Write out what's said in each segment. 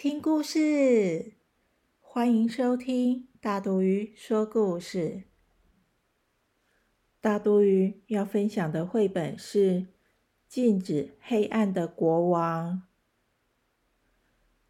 听故事，欢迎收听大肚鱼说故事。大肚鱼要分享的绘本是《禁止黑暗的国王》，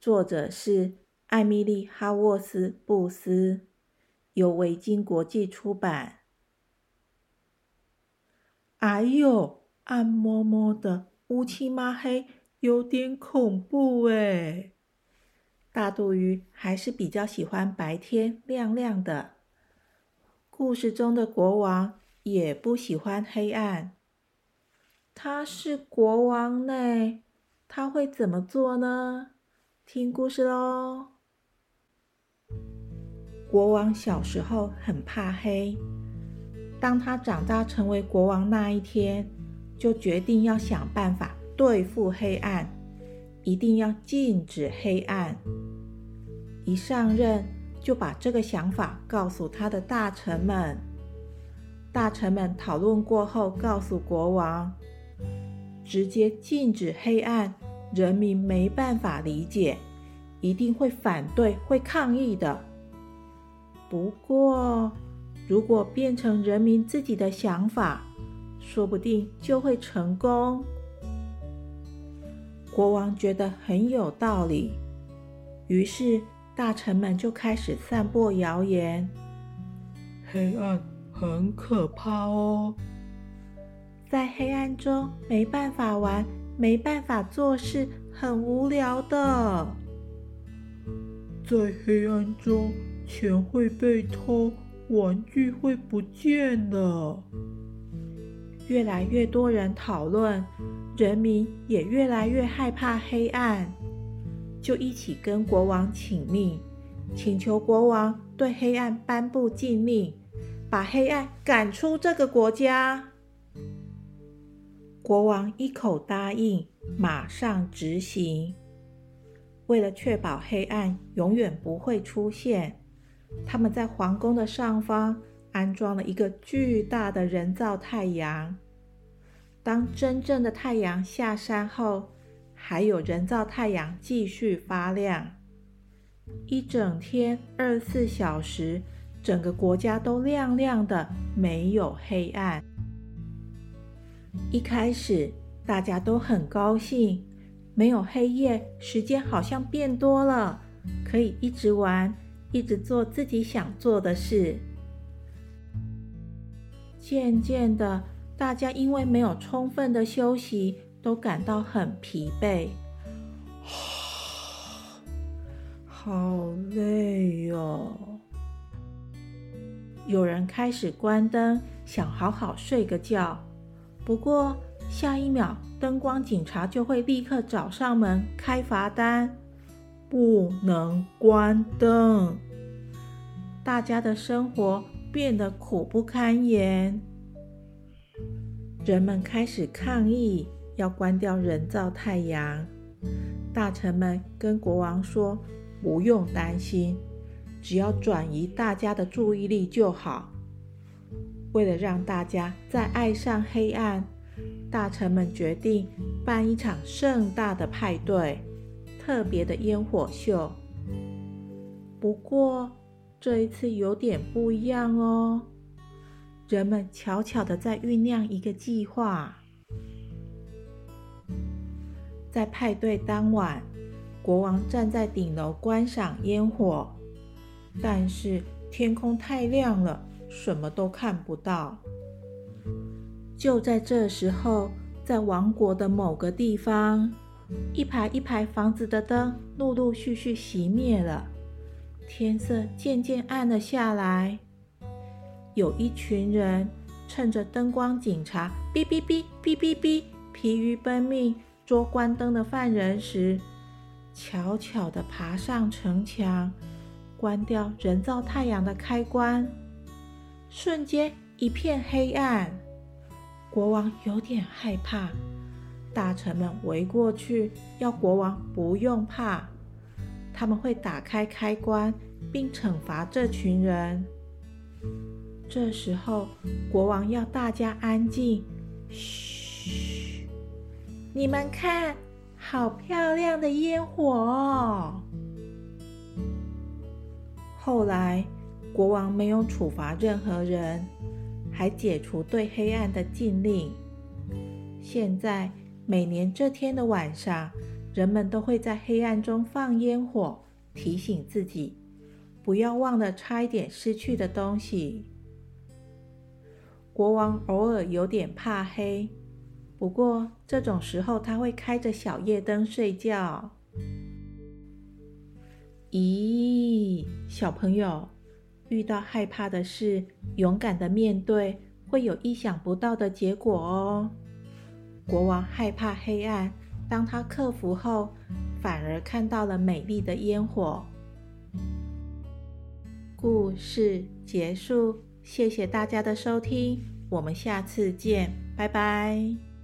作者是艾米丽·哈沃斯·布斯，由维京国际出版。哎呦，暗摸摸的，乌漆抹黑，有点恐怖哎。大肚鱼还是比较喜欢白天亮亮的。故事中的国王也不喜欢黑暗。他是国王呢，他会怎么做呢？听故事喽。国王小时候很怕黑，当他长大成为国王那一天，就决定要想办法对付黑暗。一定要禁止黑暗。一上任就把这个想法告诉他的大臣们。大臣们讨论过后，告诉国王：直接禁止黑暗，人民没办法理解，一定会反对、会抗议的。不过，如果变成人民自己的想法，说不定就会成功。国王觉得很有道理，于是大臣们就开始散播谣言：黑暗很可怕哦，在黑暗中没办法玩，没办法做事，很无聊的。在黑暗中，钱会被偷，玩具会不见的。越来越多人讨论，人民也越来越害怕黑暗，就一起跟国王请命，请求国王对黑暗颁布禁令，把黑暗赶出这个国家。国王一口答应，马上执行。为了确保黑暗永远不会出现，他们在皇宫的上方。安装了一个巨大的人造太阳。当真正的太阳下山后，还有人造太阳继续发亮，一整天二十四小时，整个国家都亮亮的，没有黑暗。一开始大家都很高兴，没有黑夜，时间好像变多了，可以一直玩，一直做自己想做的事。渐渐的，大家因为没有充分的休息，都感到很疲惫，好累哟。有人开始关灯，想好好睡个觉。不过下一秒，灯光警察就会立刻找上门开罚单，不能关灯。大家的生活。变得苦不堪言，人们开始抗议，要关掉人造太阳。大臣们跟国王说：“不用担心，只要转移大家的注意力就好。”为了让大家再爱上黑暗，大臣们决定办一场盛大的派对，特别的烟火秀。不过，这一次有点不一样哦，人们悄悄的在酝酿一个计划。在派对当晚，国王站在顶楼观赏烟火，但是天空太亮了，什么都看不到。就在这时候，在王国的某个地方，一排一排房子的灯陆陆续续熄灭了。天色渐渐暗了下来，有一群人趁着灯光警察哔哔哔哔哔哔疲于奔命捉关灯的犯人时，悄悄地爬上城墙，关掉人造太阳的开关。瞬间一片黑暗，国王有点害怕。大臣们围过去，要国王不用怕，他们会打开开关，并惩罚这群人。这时候，国王要大家安静，嘘！你们看，好漂亮的烟火哦！后来，国王没有处罚任何人，还解除对黑暗的禁令。现在。每年这天的晚上，人们都会在黑暗中放烟火，提醒自己不要忘了差一点失去的东西。国王偶尔有点怕黑，不过这种时候他会开着小夜灯睡觉。咦，小朋友，遇到害怕的事，勇敢的面对，会有意想不到的结果哦。国王害怕黑暗，当他克服后，反而看到了美丽的烟火。故事结束，谢谢大家的收听，我们下次见，拜拜。